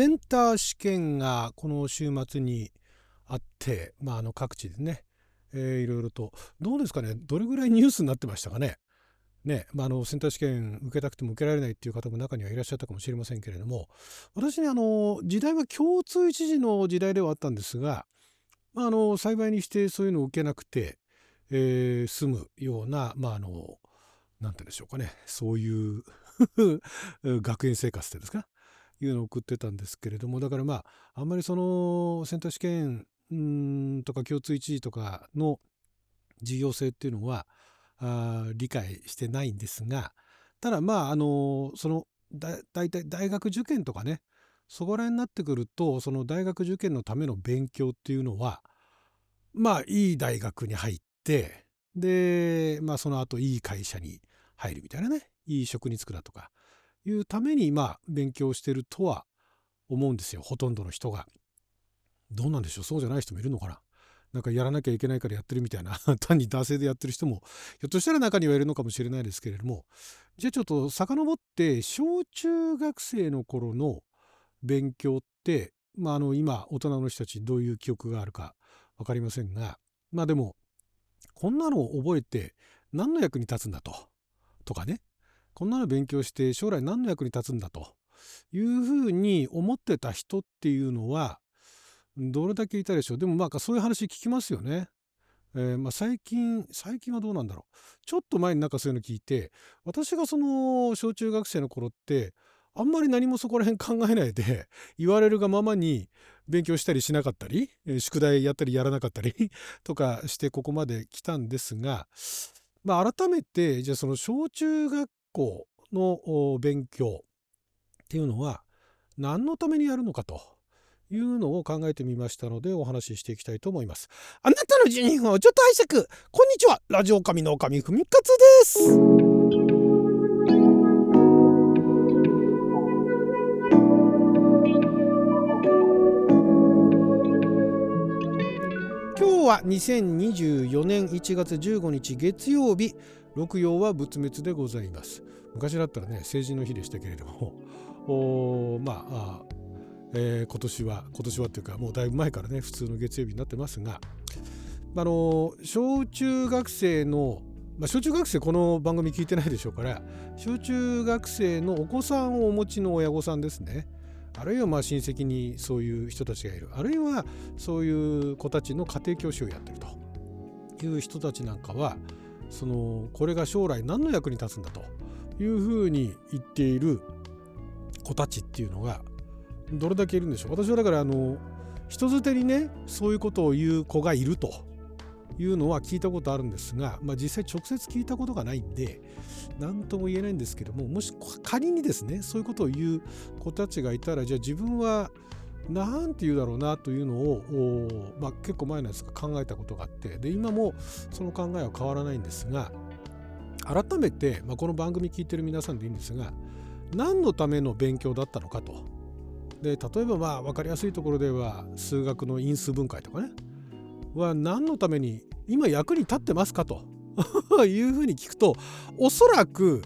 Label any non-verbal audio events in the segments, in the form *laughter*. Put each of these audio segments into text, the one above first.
センター試験がこの週末にあって、まあ、あの各地でね、えー、いろいろと。どうですかね？どれぐらいニュースになってましたかね？ねまあ、あのセンター試験受けたくても受けられないっていう方も中にはいらっしゃったかもしれませんけれども私ねあの時代は共通一時の時代ではあったんですが、まあ、あの幸いにしてそういうのを受けなくて、えー、済むようなまああの何て言うんでしょうかね。そういう学園生活ってですか？いうのを送ってたんですけれどもだからまああんまりそのセンター試験んとか共通一時とかの重要性っていうのはあ理解してないんですがただまああのそのだ大体大学受験とかねそこら辺になってくるとその大学受験のための勉強っていうのはまあいい大学に入ってでまあその後いい会社に入るみたいなねいい職に就くだとかいうためにまあ勉強してるとは思うんですよ。ほとんどの人が。どうなんでしょう？そうじゃない人もいるのかな？なんかやらなきゃいけないからやってるみたいな。*laughs* 単に男性でやってる人もひょっとしたら中にはいるのかもしれないですけれども。じゃあちょっと遡って小中学生の頃の勉強ってまああの今大人の人たちどういう記憶があるか分かりませんが。まあでもこんなのを覚えて何の役に立つんだと。とかね。こんなの勉強して将来何の役に立つんだと。いうふうに思ってた人っていうのはどれだけいたでしょう。でもまあそういう話聞きますよね。えー、まあ、最近最近はどうなんだろう。ちょっと前になんかそういうの聞いて私がその小中学生の頃ってあんまり何もそこら辺考えないで言われるがままに勉強したりしなかったり宿題やったりやらなかったり *laughs* とかしてここまで来たんですが、まあ、改めてじゃあその小中学校の勉強っていうのは何のためにやるのかというのを考えてみましたのでお話ししていきたいと思います。あなたの12分をちょっと拝借。こんにちはラジオ神の神ふみかつです。今日は2024年1月15日月曜日。六曜は仏滅でございます。昔だったらね成人の日でしたけれども *laughs* おまあえー、今年は今年はっていうかもうだいぶ前からね普通の月曜日になってますがあの小中学生の、まあ、小中学生この番組聞いてないでしょうから小中学生のお子さんをお持ちの親御さんですね。あるいはまあ親戚にそういう人たちがいる。あるいはそういう子たちの家庭教師をやってるという人たちなんかはそのこれが将来何の役に立つんだというふうに言っている子たちっていうのがどれだけいるんでしょう。私はだからあの人づてにねそういうことを言う子がいるというのは聞いたことあるんですが、まあ、実際直接聞いたことがないんで何とも言えないんですけどももし仮にですねそういうことを言う子たちがいたらじゃあ自分は何て言うだろうなというのを、まあ、結構前のやつが考えたことがあってで今もその考えは変わらないんですが改めて、まあ、この番組聞いてる皆さんでいいんですが何のための勉強だったのかと。で例えばまあ分かりやすいところでは数学の因数分解とかね。は何のために今役に立ってますかと。*laughs* いうふうに聞くとおそらく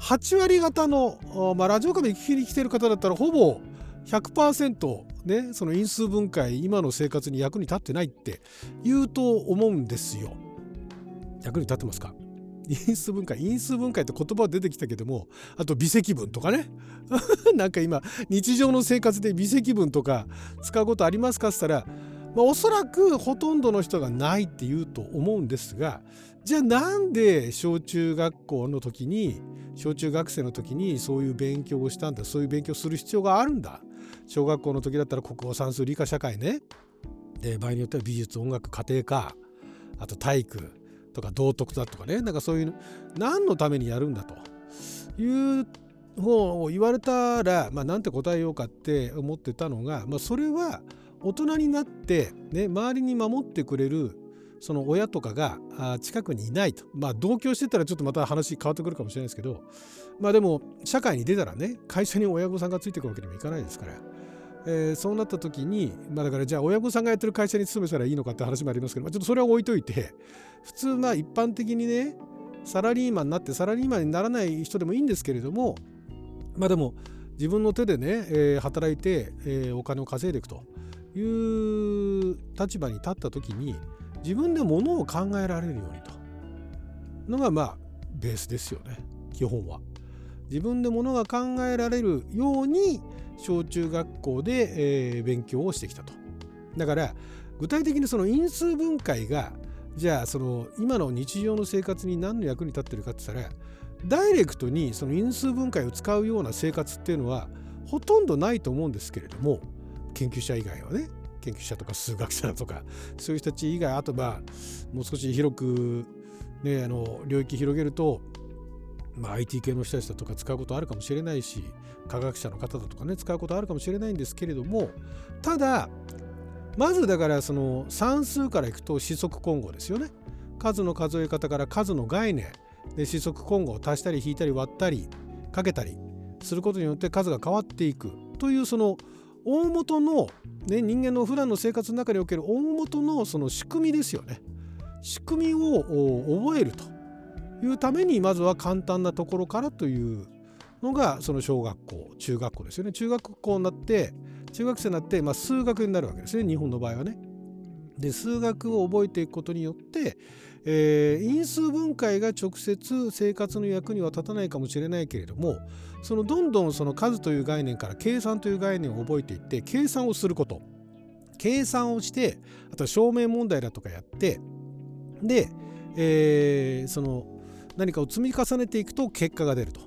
8割方の、まあ、ラジオカメ聞きに来てる方だったらほぼ100%ねその因数分解今の生活に役に立ってないって言うと思うんですよ。役に立ってますか？因数分解因数分解って言葉は出てきたけどもあと微積分とかね。*laughs* なんか今日常の生活で微積分とか使うことありますかっつったら、まあ、おそらくほとんどの人がないって言うと思うんですがじゃあなんで小中学校の時に小中学生の時にそういう勉強をしたんだそういう勉強する必要があるんだ？小学校の時だったら国語算数理科社会ね。で場合によっては美術音楽家庭科。あと体育とか道徳だとかね。なんかそういう何のためにやるんだと。いう方を言われたら、まあ、なんて答えようかって思ってたのが、まあ、それは大人になって、ね、周りに守ってくれるその親とかが近くにいないと。まあ同居してたらちょっとまた話変わってくるかもしれないですけどまあでも社会に出たらね会社に親御さんがついてくるわけにもいかないですから。えー、そうなった時に、まあ、だからじゃあ親御さんがやってる会社に勤めたらいいのかって話もありますけど、まあ、ちょっとそれは置いといて普通まあ一般的にねサラリーマンになってサラリーマンにならない人でもいいんですけれどもまあでも自分の手でね、えー、働いて、えー、お金を稼いでいくという立場に立った時に自分でものを考えられるようにとのがまあベースですよね基本は。自分でものが考えられるように小中学校で、えー、勉強をしてきたと。だから具体的にその因数分解がじゃあその今の日常の生活に何の役に立ってるかって言ったらダイレクトにその因数分解を使うような生活っていうのはほとんどないと思うんですけれども研究者以外はね研究者とか数学者とかそういう人たち以外あとまあもう少し広くねあの領域広げるとまあ、IT 系の人たちだとか使うことあるかもしれないし科学者の方だとかね使うことあるかもしれないんですけれどもただまずだからその算数からいくと四則混合ですよね。数の数え方から数の概念。で四則混合を足したり引いたり割ったりかけたりすることによって数が変わっていく。というその大元の、ね、人間の普段の生活の中における大元のその仕組みですよね。仕組みを覚えると。いうためにまずは簡単なところからというのがその小学校中学校ですよね。中学校になって中学生になって、まあ、数学になるわけですね。日本の場合はね。で数学を覚えていくことによって、えー、因数分解が直接生活の役には立たないかもしれないけれどもそのどんどんその数という概念から計算という概念を覚えていって計算をすること。計算をしてあとは証明問題だとかやってで、えー、その何かを積み重ねていくと結果が出ると。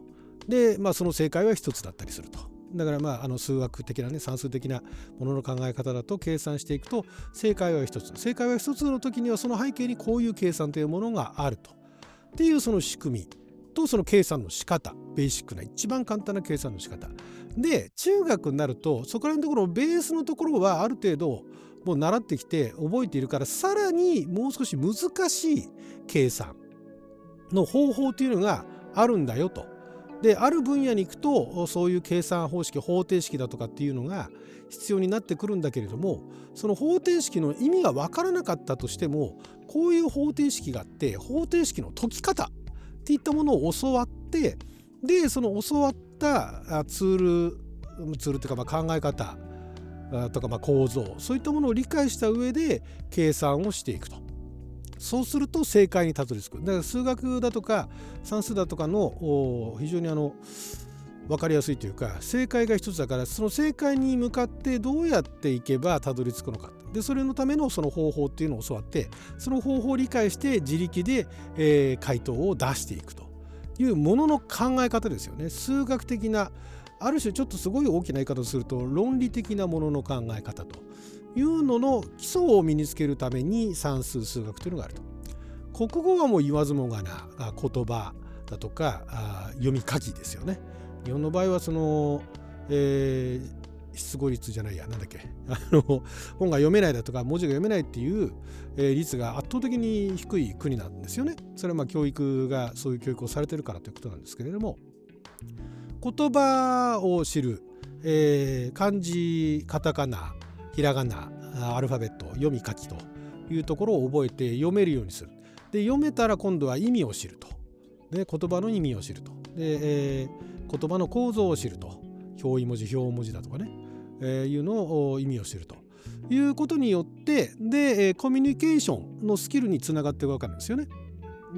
で、まあ、その正解は一つだったりすると。だからまああの数学的なね算数的なものの考え方だと計算していくと正解は一つ。正解は一つの時にはその背景にこういう計算というものがあると。っていうその仕組みとその計算の仕方。ベーシックな一番簡単な計算の仕方。で中学になるとそこら辺のところベースのところはある程度もう習ってきて覚えているからさらにもう少し難しい計算。の方法というのがあるんだよと。である分野に行くとそういう計算方式方程式だとかっていうのが必要になってくるんだけれどもその方程式の意味が分からなかったとしてもこういう方程式があって方程式の解き方っていったものを教わってでその教わったツールツールっていうかまあ考え方とかまあ構造そういったものを理解した上で計算をしていくと。そうすると正解にたどり着く。だから数学だとか算数だとかの非常にあの分かりやすいというか正解が一つだからその正解に向かってどうやっていけばたどり着くのか。でそれのためのその方法っていうのを教わってその方法を理解して自力で、えー、回答を出していくというものの考え方ですよね。数学的なある種ちょっとすごい大きな言い方をすると論理的なものの考え方というのの基礎を身につけるために算数数学というのがあると。国語はもう言わずもがな言葉だとか読み書きですよね。日本の場合はその、えー、失語率じゃないやなんだっけ *laughs* あの本が読めないだとか文字が読めないっていう、え、率が圧倒的に低い国なんですよね。それはまあ教育がそういう教育をされてるからということなんですけれども言葉を知る、えー、漢字カタカナひらがなアルファベット読み書きというところを覚えて読めるようにする。で読めたら今度は意味を知ると。で言葉の意味を知ると。で、えー、言葉の構造を知ると。表意文字表文字だとかね、えー、いうのを意味を知ると。いうことによってで、えー、コミュニケーションのスキルにつながっていくわけなんですよね。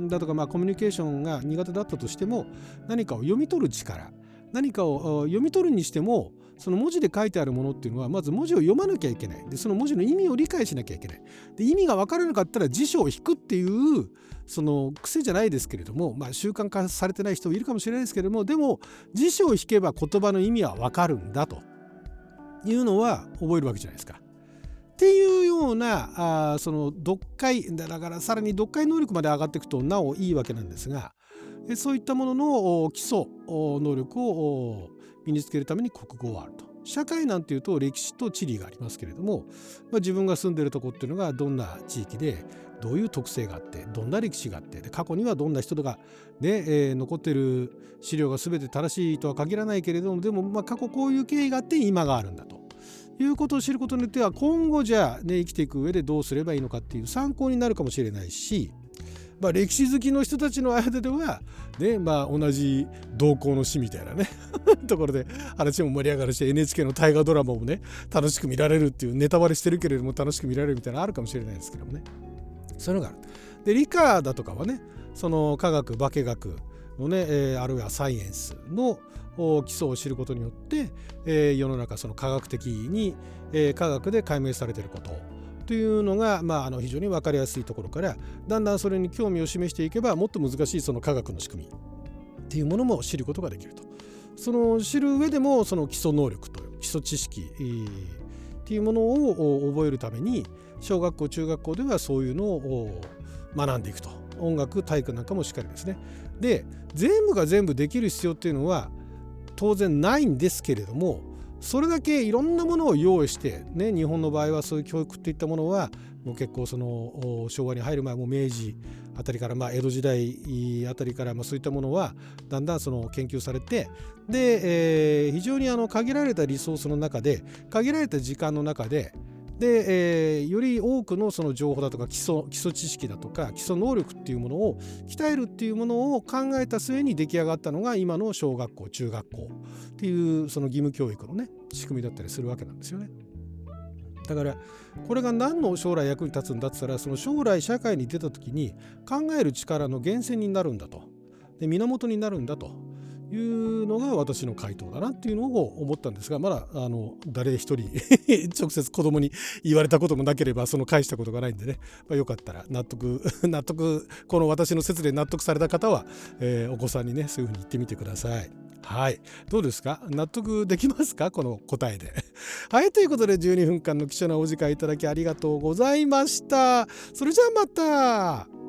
だとかまあコミュニケーションが苦手だったとしても何かを読み取る力何かを読み取るにしてもその文字で書いてあるものっていうのはまず文字を読まなきゃいけない。でその文字の意味を理解しなきゃいけない。で意味が分からなかったら辞書を引くっていうその癖じゃないですけれども、まあ、習慣化されてない人もいるかもしれないですけれどもでも辞書を引けば言葉の意味は分かるんだと。いうのは覚えるわけじゃないですか。っていうようなあその読解だからさらに読解能力まで上がっていくとなおいいわけなんですがそういったものの基礎能力を身につけるために国語はあると。社会なんていうと歴史と地理がありますけれども、まあ、自分が住んでるとこっていうのがどんな地域でどういう特性があってどんな歴史があってで過去にはどんな人がね、えー、残ってる資料が全て正しいとは限らないけれどもでもまあ過去こういう経緯があって今があるんだということを知ることによっては今後じゃあ、ね、生きていく上でどうすればいいのかっていう参考になるかもしれないしまあ、歴史好きの人たちの間では、ねまあ、同じ同行の死みたいなね *laughs* ところで話も盛り上がるし NHK の大河ドラマもね楽しく見られるっていうネタバレしてるけれども楽しく見られるみたいなのあるかもしれないですけどもねそういうのがある。で理科だとかはねその科学化学のね、えー、あるいはサイエンスの基礎を知ることによって、えー、世の中その科学的に、えー、科学で解明されていることというのが、まあ、あの非常に分かりやすいところからだんだんそれに興味を示していけばもっと難しいその科学の仕組みっていうものも知ることができると。その知る上でもその基礎能力と基礎知識、っていうものを覚えるために小学校中学校ではそういうのを学んでいくと音楽体育なんかもしっかりですね。で全部が全部できる必要っていうのは当然ないんですけれどもそれだけいろんなものを用意して、ね、日本の場合はそういう教育っていったものはもう結構その昭和に入る前も明治あたりからまあ江戸時代あたりからまあそういったものはだんだんその研究されてで、えー、非常にあの限られたリソースの中で限られた時間の中でで、えー、より多くのその情報だとか基礎基礎知識だとか基礎能力っていうものを鍛えるっていうものを考えた末に出来上がったのが今の小学校中学校っていうその義務教育のね仕組みだったりするわけなんですよね。だからこれが何の将来役に立つんだって言ったらその将来社会に出た時に考える力の源泉になるんだとで源になるんだというのが私の回答だなっていうのを思ったんですがまだあの誰一人 *laughs* 直接子供に言われたこともなければその返したことがないんでね、まあ、よかったら納得 *laughs* 納得この私の説で納得された方は、えー、お子さんにねそういうふうに言ってみてください。はい。どうですか？納得できますか？この答えで。*laughs* はい。ということで12分間の貴重なお時間いただきありがとうございました。それじゃあまた。